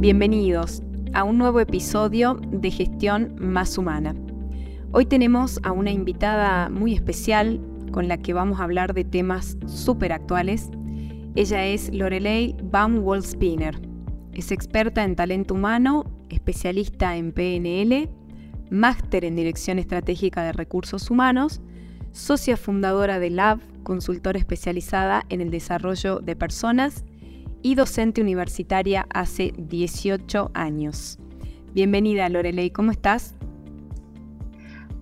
Bienvenidos a un nuevo episodio de Gestión Más Humana. Hoy tenemos a una invitada muy especial con la que vamos a hablar de temas súper actuales. Ella es Lorelei Baum Spinner. Es experta en talento humano, especialista en PNL, máster en Dirección Estratégica de Recursos Humanos, socia fundadora de Lab, consultora especializada en el desarrollo de personas y docente universitaria hace 18 años. Bienvenida Lorelei, ¿cómo estás?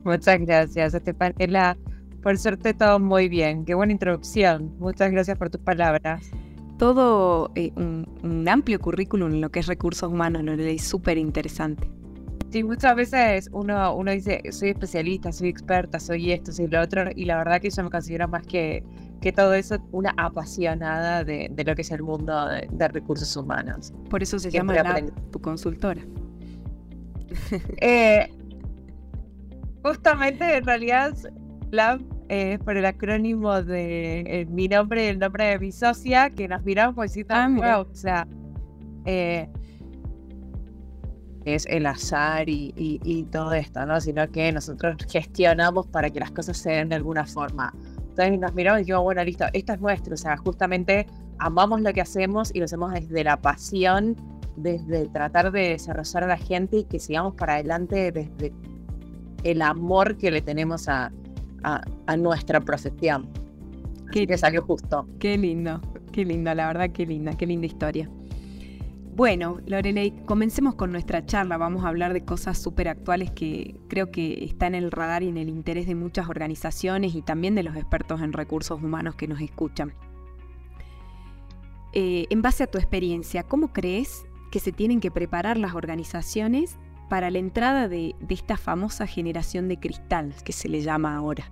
Muchas gracias, Estefanela. Por suerte todo muy bien. Qué buena introducción. Muchas gracias por tus palabras. Todo eh, un, amplio currículum en lo que es recursos humanos, Lorelei, súper interesante. Sí, muchas veces uno, uno dice, soy especialista, soy experta, soy esto, soy lo otro, y la verdad que yo me considero más que que todo eso una apasionada de, lo que es el mundo de, recursos humanos. Por eso se llama tu consultora. Eh, justamente, en realidad, Lab es por el acrónimo de eh, mi nombre y el nombre de mi socia, que nos miramos pues sí, ah, wow, o sea, eh, es el azar y, y, todo esto, ¿no? Sino que nosotros gestionamos para que las cosas se den de alguna forma. Entonces nos miramos y dijimos, bueno, listo, esto es nuestro. O sea, justamente amamos lo que hacemos y lo hacemos desde la pasión, desde tratar de desarrollar a la gente y que sigamos para adelante desde el amor que le tenemos a, a, nuestra profesión. Qué, que salió justo. Qué lindo, qué lindo, la verdad, qué linda, qué linda historia. Bueno, Lorelei, comencemos con nuestra charla. Vamos a hablar de cosas súper actuales que creo que están en el radar y en el interés de muchas organizaciones y también de los expertos en recursos humanos que nos escuchan. Eh, en base a tu experiencia, ¿cómo crees que se tienen que preparar las organizaciones para la entrada de, esta famosa generación de cristal que se le llama ahora?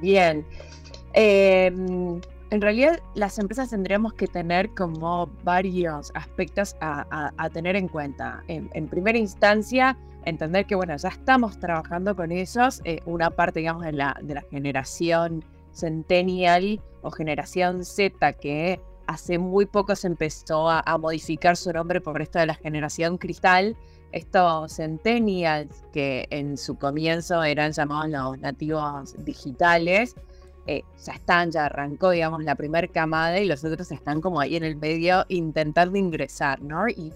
Bien. Em, en realidad las empresas tendríamos que tener como varios aspectos a, tener en cuenta. En, primera instancia, entender que, bueno, ya estamos trabajando con ellos, eh, una parte, digamos, de la, de generación centennial o generación Z que hace muy poco se empezó a, modificar su nombre por esto de la generación cristal. Estos centennials que en su comienzo eran llamados los nativos digitales, eh, ya están, ya arrancó, digamos, la primera camada y los otros están como ahí en el medio intentando ingresar, ¿no? Y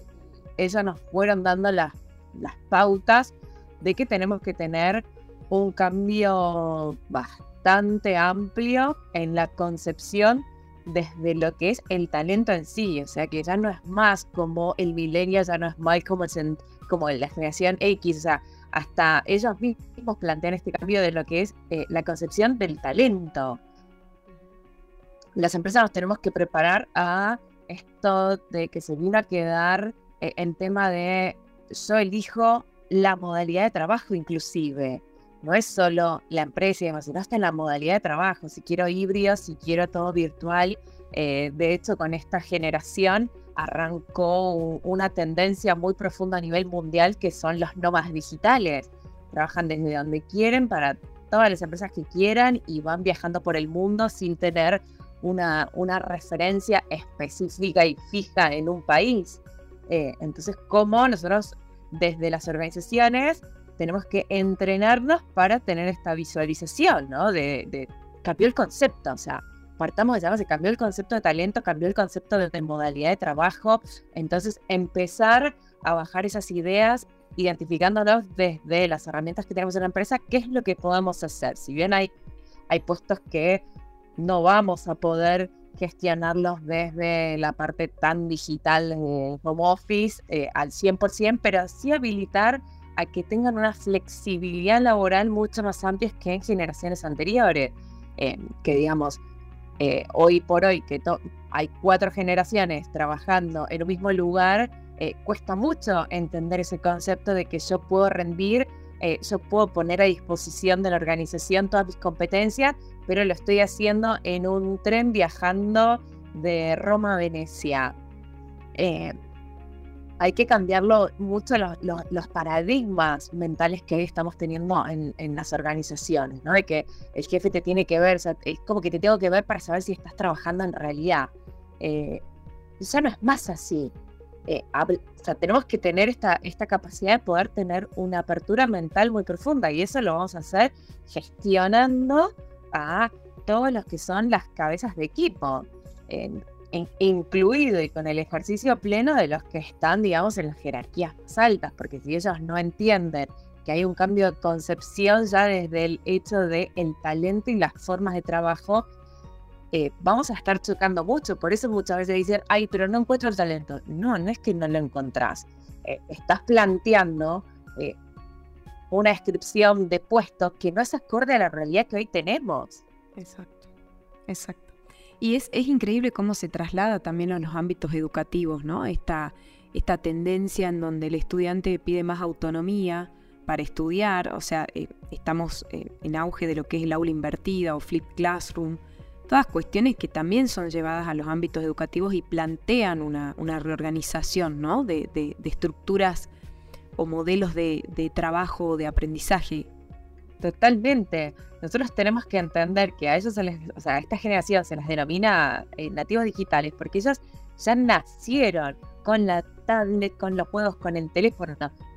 ellos nos fueron dando las, las pautas de que tenemos que tener un cambio bastante amplio en la concepción desde lo que es el talento en sí, o sea que ya no es más como el milenio, ya no es más como, como la generación X, o sea, hasta ellos mismos plantean este cambio de lo que es eh, la concepción del talento. Las empresas nos tenemos que preparar a esto de que se vino a quedar eh, en tema de yo elijo la modalidad de trabajo inclusive. No es solo la empresa y demás, sino hasta la modalidad de trabajo. Si quiero híbrido, si quiero todo virtual. Eh, de hecho, con esta generación arrancó una tendencia muy profunda a nivel mundial que son los nómadas digitales. Trabajan desde donde quieren para todas las empresas que quieran y van viajando por el mundo sin tener una, una referencia específica y fija en un país. Eh, entonces, ¿cómo nosotros desde las organizaciones tenemos que entrenarnos para tener esta visualización, ¿no? De, de cambió el concepto, o sea, partamos de se cambió el concepto de talento, cambió el concepto de, modalidad de trabajo, entonces empezar a bajar esas ideas, identificándonos desde las herramientas que tenemos en la empresa, qué es lo que podemos hacer. Si bien hay, hay puestos que no vamos a poder gestionarlos desde la parte tan digital de home office eh, al 100%, pero sí habilitar a que tengan una flexibilidad laboral mucho más amplia que en generaciones anteriores. Eh, que digamos, eh, hoy por hoy, que hay cuatro generaciones trabajando en un mismo lugar, eh, cuesta mucho entender ese concepto de que yo puedo rendir, eh, yo puedo poner a disposición de la organización todas mis competencias, pero lo estoy haciendo en un tren viajando de Roma a Venecia hay que cambiarlo mucho los, paradigmas mentales que estamos teniendo en, las organizaciones, ¿no? De que el jefe te tiene que ver, es como que te tengo que ver para saber si estás trabajando en realidad. Eh, ya no es más así. Eh, o sea, tenemos que tener esta, esta capacidad de poder tener una apertura mental muy profunda y eso lo vamos a hacer gestionando a todos los que son las cabezas de equipo, incluido y con el ejercicio pleno de los que están, digamos, en las jerarquías más altas, porque si ellos no entienden que hay un cambio de concepción ya desde el hecho el talento y las formas de trabajo, eh, vamos a estar chocando mucho. Por eso muchas veces dicen, ay, pero no encuentro el talento. No, no es que no lo encontrás. Eh, estás planteando eh, una descripción de puesto que no es acorde a la realidad que hoy tenemos. Exacto, exacto. Y es, es increíble cómo se traslada también a los ámbitos educativos, ¿no? Esta, esta tendencia en donde el estudiante pide más autonomía para estudiar, o sea, estamos en auge de lo que es el aula invertida o flip classroom, todas cuestiones que también son llevadas a los ámbitos educativos y plantean una, reorganización ¿no? de, estructuras o modelos de, trabajo o de aprendizaje. Totalmente. Nosotros tenemos que entender que a ellos, se les, o sea, a esta generación se les denomina eh, nativos digitales porque ellos ya nacieron con la tablet, con los juegos, con el teléfono.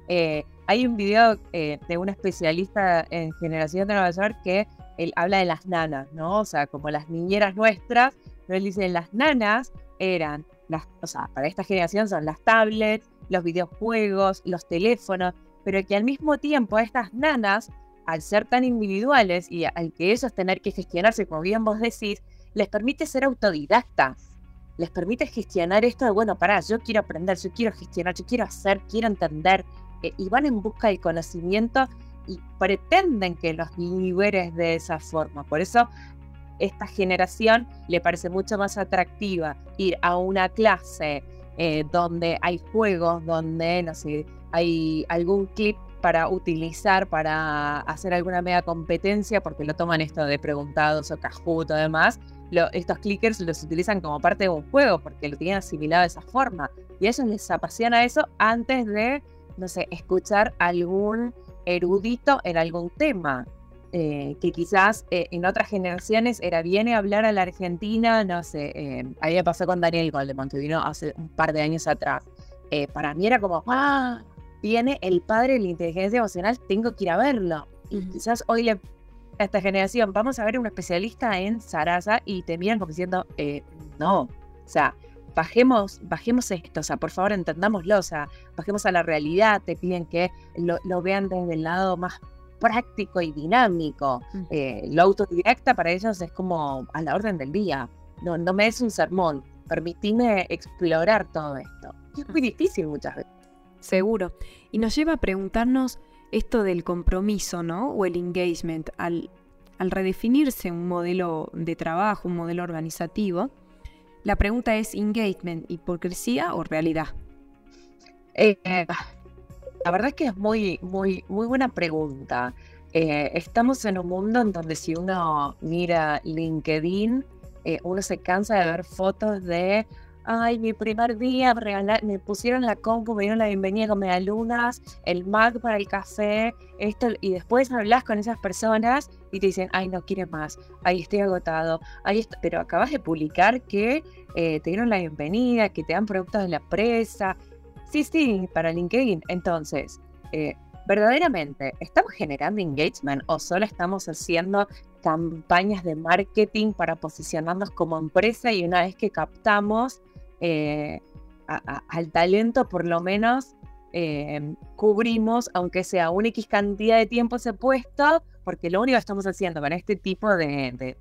Eh, hay un video eh, de un especialista en generación de Nueva York que él habla de las nanas, ¿no? O sea, como las niñeras nuestras, pero él dice, las nanas eran, las, o sea, para esta generación son las tablets, los videojuegos, los teléfonos, pero que al mismo tiempo estas nanas, al ser tan individuales y al que ellos tener que gestionarse, como bien vos decís, les permite ser autodidactas, les permite gestionar esto de, bueno, pará, yo quiero aprender, yo quiero gestionar, yo quiero hacer, quiero entender, eh, y van en busca del conocimiento y pretenden que los liberes de esa forma. Por eso esta generación le parece mucho más atractiva ir a una clase eh, donde hay juegos, donde, no sé, hay algún clip para utilizar para hacer alguna media competencia, porque lo toman esto de preguntados o Kahoot o demás. estos clickers los utilizan como parte de un juego porque lo tienen asimilado de esa forma. Y a ellos les apasiona eso antes de, no sé, escuchar algún erudito en algún tema. Eh, que quizás eh, en otras generaciones era viene a hablar a la Argentina, no sé, eh, a mí me pasó con Daniel Goldman, que vino hace un par de años atrás. para mí era como, ah, viene el padre de la inteligencia emocional, tengo que ir a verlo. Y quizás hoy le, a esta generación, vamos a ver un especialista en Sarasa y te miran como diciendo, no, o sea, bajemos, bajemos esto, o sea, por favor entendámoslo, o sea, bajemos a la realidad, te piden que lo, vean desde el lado más práctico y dinámico. Eh, lo autodidacta para ellos es como a la orden del día. No, no me des un sermón, permitime explorar todo esto. es muy difícil muchas veces. Seguro. Y nos lleva a preguntarnos esto del compromiso, ¿no? O el engagement. Al, al redefinirse un modelo de trabajo, un modelo organizativo, la pregunta es engagement, hipocresía o realidad. Eh, la verdad es que es muy, muy, muy buena pregunta. Eh, estamos en un mundo en donde si uno mira LinkedIn, eh, uno se cansa de ver fotos de ay, mi primer día me, pusieron la compu, me dieron la bienvenida con medialunas, el Mac para el café, esto, y después hablas con esas personas y te dicen, ay, no quieres más, ay, estoy agotado, ay, pero acabas de publicar que eh, te dieron la bienvenida, que te dan productos de la empresa. Sí, sí, para LinkedIn. Entonces, eh, verdaderamente, ¿estamos generando engagement o solo estamos haciendo campañas de marketing para posicionarnos como empresa y una vez que captamos eh, al talento por lo menos eh, cubrimos, aunque sea una X cantidad de tiempo ese puesto, porque lo único que estamos haciendo con este tipo de,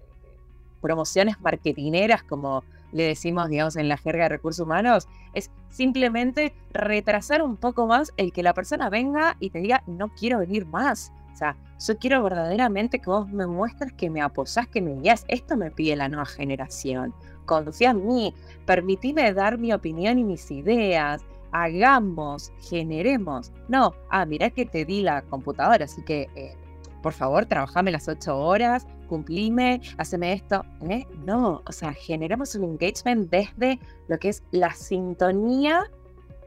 promociones marketineras, como le decimos, digamos, en la jerga de recursos humanos, es simplemente retrasar un poco más el que la persona venga y te diga, no quiero venir más. O sea, yo quiero verdaderamente que vos me muestres que me apoyás, que me guías. Esto me pide la nueva generación confía en mí, permitime dar mi opinión y mis ideas, hagamos, generemos. No, ah, mira que te di la computadora, así que eh, por favor, trabajame las ocho horas, cumplime, haceme esto. ¿eh? No, o sea, generamos un engagement desde lo que es la sintonía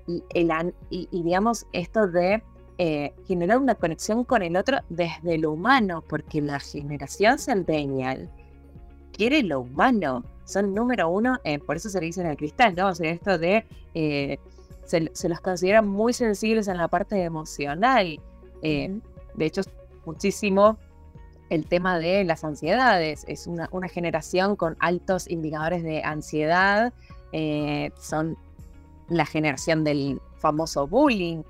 y, el, y, digamos, esto de eh, generar una conexión con el otro desde lo humano, porque la generación centennial quiere lo humano son número uno, por eso se le dice en el cristal, ¿no? O sea, esto de, se, se, los consideran muy sensibles en la parte emocional. de hecho, muchísimo el tema de las ansiedades. Es una, una generación con altos indicadores de ansiedad. son la generación del famoso bullying,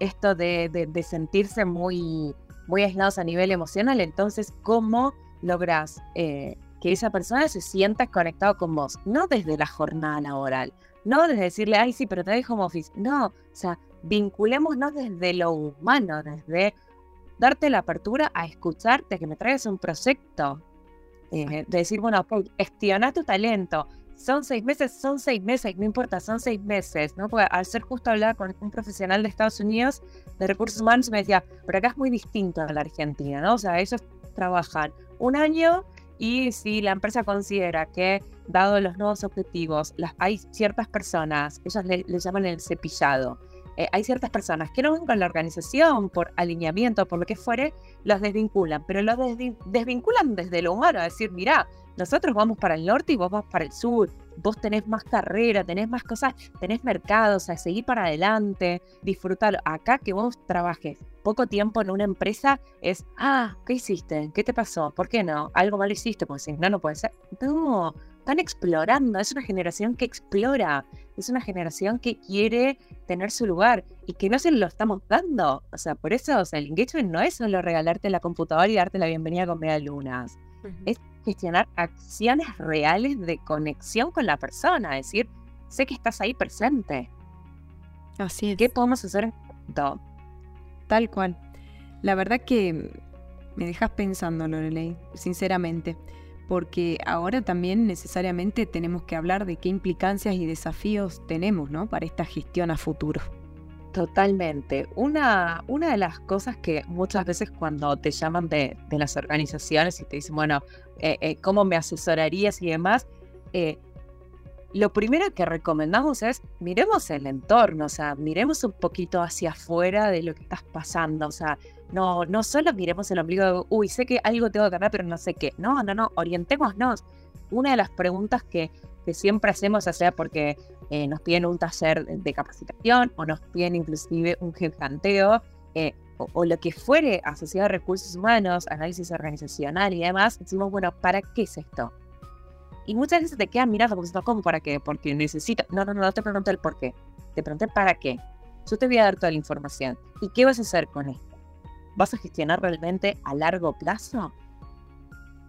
esto de, sentirse muy, muy aislados a nivel emocional. Entonces, ¿cómo logras eh, que esa persona se sienta conectado con vos? No desde la jornada laboral, no desde decirle, ay, sí, pero te dejo home office. No, o sea, vinculémonos desde lo humano, desde darte la apertura a escucharte, que me traigas un proyecto. Eh, de decir, bueno, gestiona tu talento, son seis meses, son seis meses, no importa, son seis meses, ¿no? Porque al ser justo hablar con un profesional de Estados Unidos de recursos humanos me decía, pero acá es muy distinto a la Argentina, ¿no? O sea, ellos trabajan un año y si la empresa considera que, dado los nuevos objetivos, hay ciertas personas, ellos le, llaman el cepillado, eh, hay ciertas personas que no van con la organización por alineamiento, por lo que fuere, los desvinculan, pero los desvinculan desde lo humano, es decir, mira, nosotros vamos para el norte y vos vas para el sur. Vos tenés más carrera, tenés más cosas, tenés mercados, a seguir para adelante, disfrutarlo. Acá que vos trabajes poco tiempo en una empresa es, ah, ¿qué hiciste? ¿Qué te pasó? ¿Por qué no? Algo mal hiciste, porque si no, no puede ser. No, están explorando, es una generación que explora, es una generación que quiere tener su lugar y que no se lo estamos dando. O sea, por eso, o sea, el engagement no es solo regalarte la computadora y darte la bienvenida con media lunas. Es gestionar acciones reales de conexión con la persona, es decir, sé que estás ahí presente. Así es. ¿Qué podemos hacer en esto? Tal cual. La verdad que me dejas pensando, Lorelei, sinceramente, porque ahora también necesariamente tenemos que hablar de qué implicancias y desafíos tenemos, ¿no? Para esta gestión a futuro. Totalmente. Una, una de las cosas que muchas veces cuando te llaman de, las organizaciones y te dicen, bueno, eh, eh, ¿cómo me asesorarías y demás? Eh, lo primero que recomendamos es miremos el entorno, o sea, miremos un poquito hacia afuera de lo que estás pasando, o sea, no, no solo miremos el ombligo de, uy, sé que algo tengo que cambiar, pero no sé qué. No, no, no, orientémonos. Una de las preguntas que, que siempre hacemos, o sea, porque eh, nos piden un taller de capacitación o nos piden inclusive un headhunteo eh, o, lo que fuere asociado a recursos humanos, análisis organizacional y demás, decimos, bueno, ¿para qué es esto? Y muchas veces te quedan mirando como, ¿cómo para qué? Porque necesito. No, no, no, no te pregunté el por qué. Te pregunté para qué. Yo te voy a dar toda la información. ¿Y qué vas a hacer con esto? ¿Vas a gestionar realmente a largo plazo?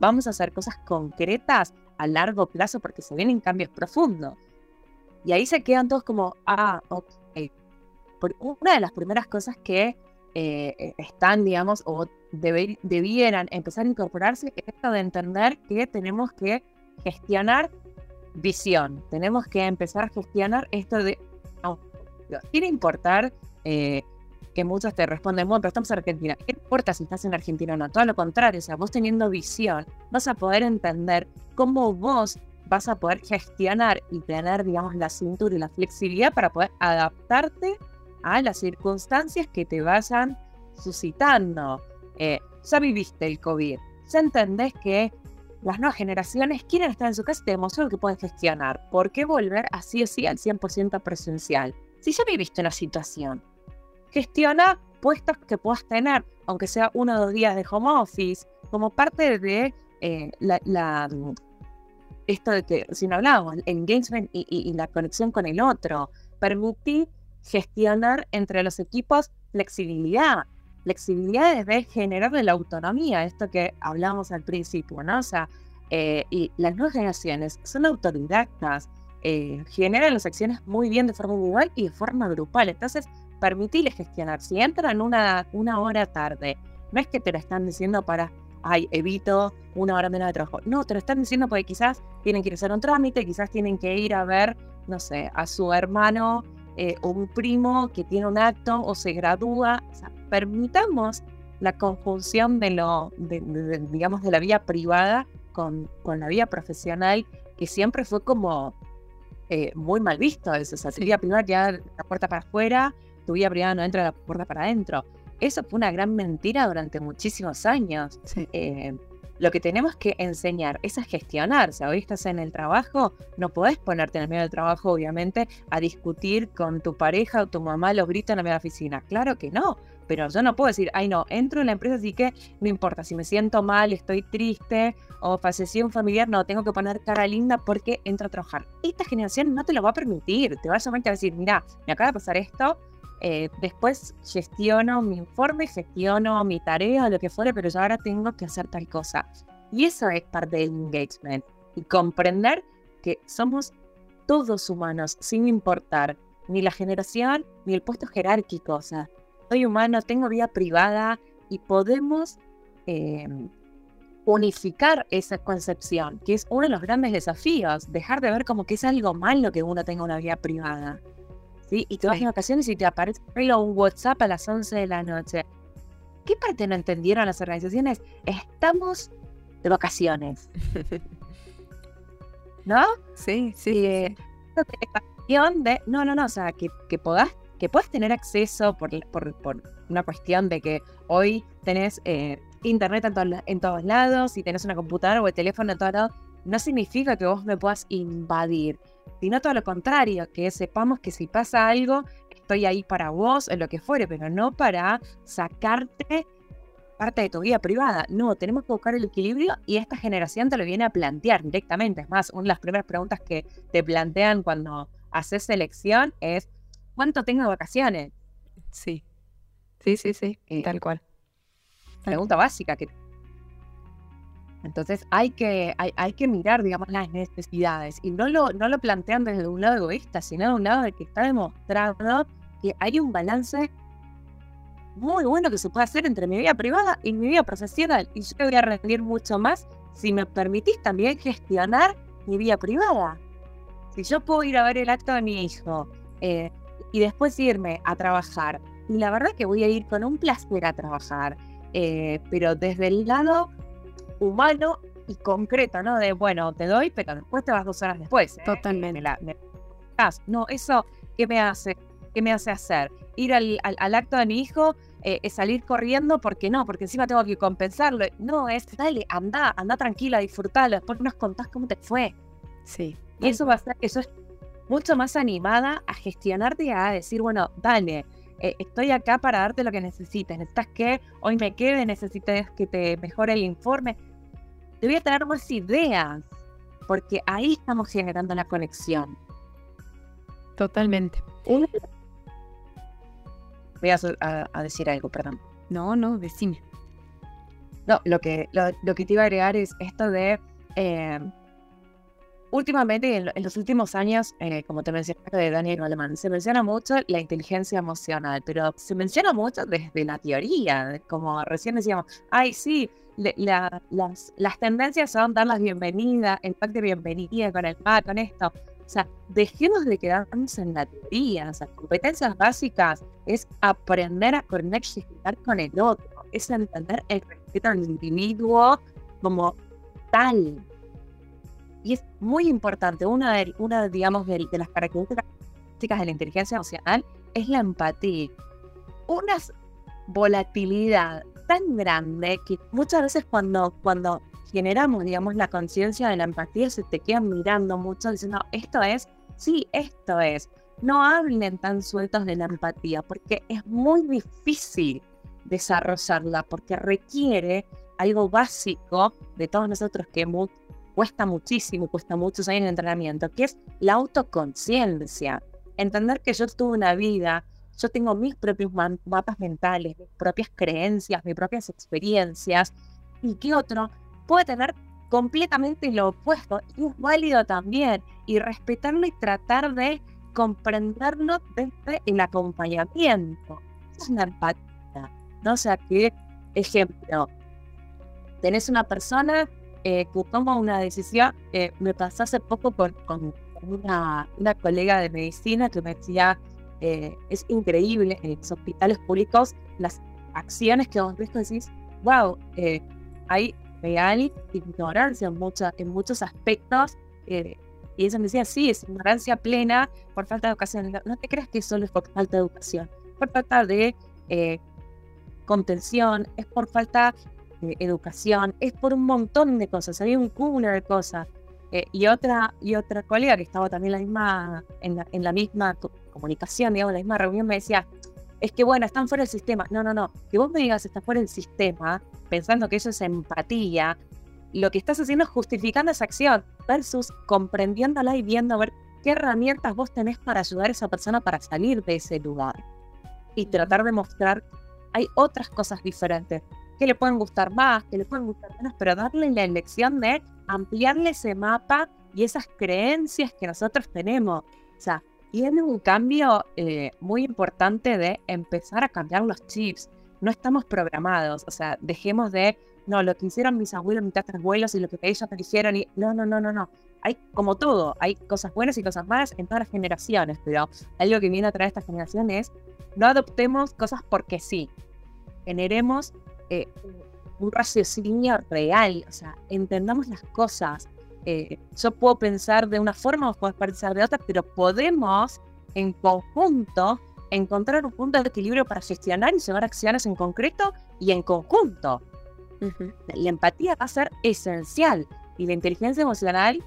¿Vamos a hacer cosas concretas a largo plazo porque se vienen cambios profundos? Y ahí se quedan todos como, ah, ok. una de las primeras cosas que eh, eh, están, digamos, o debieran empezar a incorporarse es esto de entender que tenemos que gestionar visión. Tenemos que empezar a gestionar esto de, sin importar eh, que muchos te responden, bueno, pero estamos en Argentina. ¿Qué importa si estás en Argentina o no? Todo lo contrario, o sea, vos teniendo visión, vas a poder entender cómo vos vas a poder gestionar y tener, digamos, la cintura y la flexibilidad para poder adaptarte a las circunstancias que te vayan suscitando. Eh, ya viviste el COVID, ya entendés que las nuevas generaciones quieren estar en su casa y te demostró que pueden gestionar. ¿Por qué volver así o sí al 100% presencial? Si ya viviste una situación, gestiona puestos que puedas tener, aunque sea uno o dos días de home office, como parte de eh, la, esto de que si no hablábamos, el engagement y, la conexión con el otro, permitir gestionar entre los equipos flexibilidad, flexibilidad desde generar la autonomía, esto que hablábamos al principio, ¿no? O sea, eh, y las nuevas generaciones son autodidactas, eh, generan las acciones muy bien de forma individual y de forma grupal, entonces permitirles gestionar, si entran una, una hora tarde, no es que te lo están diciendo para ay, evito una hora menos de trabajo. No, te lo están diciendo porque quizás tienen que hacer un trámite, quizás tienen que ir a ver, no sé, a su hermano eh, o un primo que tiene un acto o se gradúa. O sea, permitamos la conjunción de lo, digamos, de la vida privada con, con la vida profesional, que siempre fue como eh, muy mal visto eso. O sea, tu vida privada ya la puerta para afuera, tu vida privada no entra la puerta para adentro eso fue una gran mentira durante muchísimos años. Eh, lo que tenemos que enseñar es a gestionarse. Hoy estás en el trabajo, no podés ponerte en el medio del trabajo, obviamente, a discutir con tu pareja o tu mamá los gritos en la la oficina. Claro que no, pero yo no puedo decir, ay no, entro en la empresa, así que no importa, si me siento mal, estoy triste o falleció un familiar, no, tengo que poner cara linda porque entro a trabajar. Esta generación no te lo va a permitir, te va a solamente a decir, mira, me acaba de pasar esto, eh, después gestiono mi informe, gestiono mi tarea, lo que fuere, pero yo ahora tengo que hacer tal cosa. Y eso es parte del engagement. Y comprender que somos todos humanos, sin importar ni la generación ni el puesto jerárquico. O sea, soy humano, tengo vida privada y podemos em, unificar esa concepción, que es uno de los grandes desafíos, dejar de ver como que es algo malo que uno tenga una vida privada. Y te vas de vacaciones y te aparece un WhatsApp a las 11 de la noche. ¿Qué parte no entendieron las organizaciones? Estamos de vacaciones. ¿No? Sí, sí. Eh, de, no, no, no, o sea, que, que puedas que puedas tener acceso por, por, una cuestión de que hoy tenés eh, internet en, en, todos lados y tenés una computadora o el teléfono en todos lados, no significa que vos me puedas invadir sino todo lo contrario, que sepamos que si pasa algo, estoy ahí para vos, o lo que fuere, pero no para sacarte parte de tu vida privada. No, tenemos que buscar el equilibrio y esta generación te lo viene a plantear directamente. Es más, una de las primeras preguntas que te plantean cuando haces selección es, ¿cuánto tengo de vacaciones? Sí, sí, sí, sí, eh, tal cual. Pregunta básica que entonces hay que, hay, que mirar, digamos, las necesidades y no lo, no lo plantean desde un lado egoísta, sino de un lado de que está demostrado que hay un balance muy bueno que se puede hacer entre mi vida privada y mi vida profesional. Y yo voy a rendir mucho más si me permitís también gestionar mi vida privada. Si yo puedo ir a ver el acto de mi hijo eh, y después irme a trabajar, y la verdad que voy a ir con un placer a trabajar, eh, pero desde el lado humano y concreto, ¿no? De, bueno, te doy, pero después te vas dos horas después. ¿eh? Totalmente. no, eso, ¿qué me hace? ¿Qué me hace hacer? Ir al, al, acto de mi hijo, eh, salir corriendo, porque no, porque encima tengo que compensarlo. No, es, dale, anda, anda tranquila, disfrutalo, después nos contás cómo te fue. Sí. Y eso va a ser que sos mucho más animada a gestionarte y a decir, bueno, dale, eh, estoy acá para darte lo que necesites. Necesitas que hoy me quede, necesitas que te mejore el informe a tener más ideas, porque ahí estamos generando la conexión. Totalmente. Voy a, decir algo, perdón. No, no, decime. No, lo que, lo, que te iba a agregar es esto de eh, últimamente, en, los últimos años, eh, como te mencioné de Daniel Alemán, se menciona mucho la inteligencia emocional, pero se menciona mucho desde la teoría, como recién decíamos, ay, sí, las, las, tendencias son dar las bienvenidas, el pack de bienvenida con el pack, con esto. O sea, dejemos de quedarnos en la teoría. O sea, competencias básicas es aprender a conectar con el otro, es entender el respeto al individuo como tal. Y es muy importante, una de, una, digamos, de, de las características de la inteligencia emocional es la empatía. Una volatilidad tan grande que muchas veces cuando, cuando generamos, digamos, la conciencia de la empatía, se te quedan mirando mucho diciendo, esto es, sí, esto es. No hablen tan sueltos de la empatía porque es muy difícil desarrollarla porque requiere algo básico de todos nosotros que cuesta muchísimo, cuesta muchos años de entrenamiento, que es la autoconciencia. Entender que yo tuve una vida, yo tengo mis propios mapas mentales, mis propias creencias, mis propias experiencias, y que otro puede tener completamente lo opuesto, y es válido también, y respetarlo y tratar de comprenderlo desde el acompañamiento. Es una empatía, ¿no? O sea, que, ejemplo, tenés una persona eh, que toma una decisión. Eh, me pasó hace poco con, una, colega de medicina que me decía, eh, es increíble en los hospitales públicos las acciones que vos ves decís, wow, hay real ignorancia en, en muchos aspectos. y ella me decía, sí, es ignorancia plena por falta de educación. No, te creas que solo es por falta de educación, por falta de contención, es por falta educación, es por un montón de cosas, había un cúmulo de cosas. Eh, y, otra, y otra colega que estaba también la misma, en, la, en la misma comunicación, digamos, en la misma reunión, me decía, es que bueno, están fuera del sistema. No, no, no. Que vos me digas está fuera del sistema, pensando que eso es empatía, lo que estás haciendo es justificando esa acción versus comprendiéndola y viendo a ver qué herramientas vos tenés para ayudar a esa persona para salir de ese lugar. Y tratar de mostrar, hay otras cosas diferentes que le pueden gustar más, que le pueden gustar menos, pero darle la elección de ampliarle ese mapa y esas creencias que nosotros tenemos. O sea, tiene un cambio eh, muy importante de empezar a cambiar los chips. No estamos programados, o sea, dejemos de, no, lo que hicieron mis abuelos, mis tatarabuelos y lo que ellos me dijeron, y no, no, no, no, no. Hay como todo, hay cosas buenas y cosas malas en todas las generaciones, pero algo que viene a traer esta generación es, no adoptemos cosas porque sí, generemos eh, un raciocinio real, o sea, entendamos las cosas, eh, yo puedo pensar de una forma, vos podés pensar de otra, pero podemos en conjunto encontrar un punto de equilibrio para gestionar y llevar acciones en concreto y en conjunto. La empatía va a ser esencial y la inteligencia emocional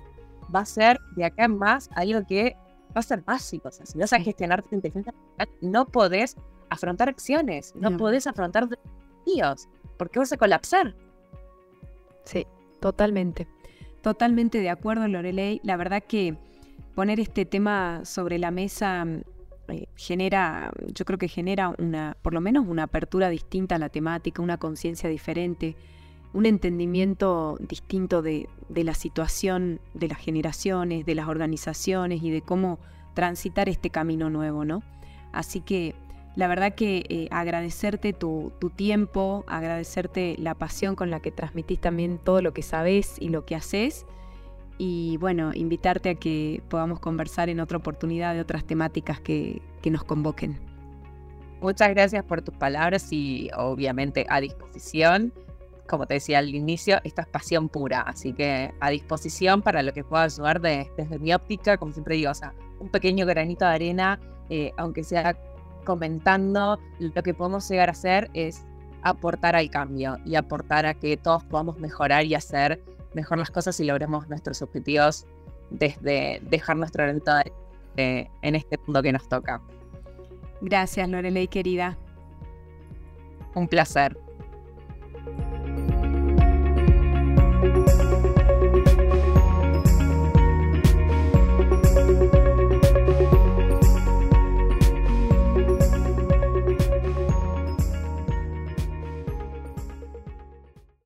va a ser de acá en más algo que va a ser básico. O sea, si no sabes gestionar tu inteligencia emocional, no podés afrontar acciones, no, podés afrontar desafíos, porque vas a colapsar. Sí, totalmente. Totalmente de acuerdo, Lorelei. La verdad que poner este tema sobre la mesa eh, genera, yo creo que genera una, por lo menos una apertura distinta a la temática, una conciencia diferente, un entendimiento distinto de, la situación de las generaciones, de las organizaciones y de cómo transitar este camino nuevo, ¿no? Así que la verdad que eh, agradecerte tu, tiempo, agradecerte la pasión con la que transmitís también todo lo que sabes y lo que haces. Y bueno, invitarte a que podamos conversar en otra oportunidad de otras temáticas que, que nos convoquen. Muchas gracias por tus palabras y obviamente a disposición. Como te decía al inicio, esta es pasión pura, así que a disposición para lo que pueda ayudar desde mi óptica, como siempre digo, o sea, un pequeño granito de arena, eh, aunque sea comentando, lo que podemos llegar a hacer es aportar al cambio y aportar a que todos podamos mejorar y hacer mejor las cosas y logremos nuestros objetivos desde dejar nuestro granito en este mundo que nos toca. Gracias, Lorelei, querida. Un placer.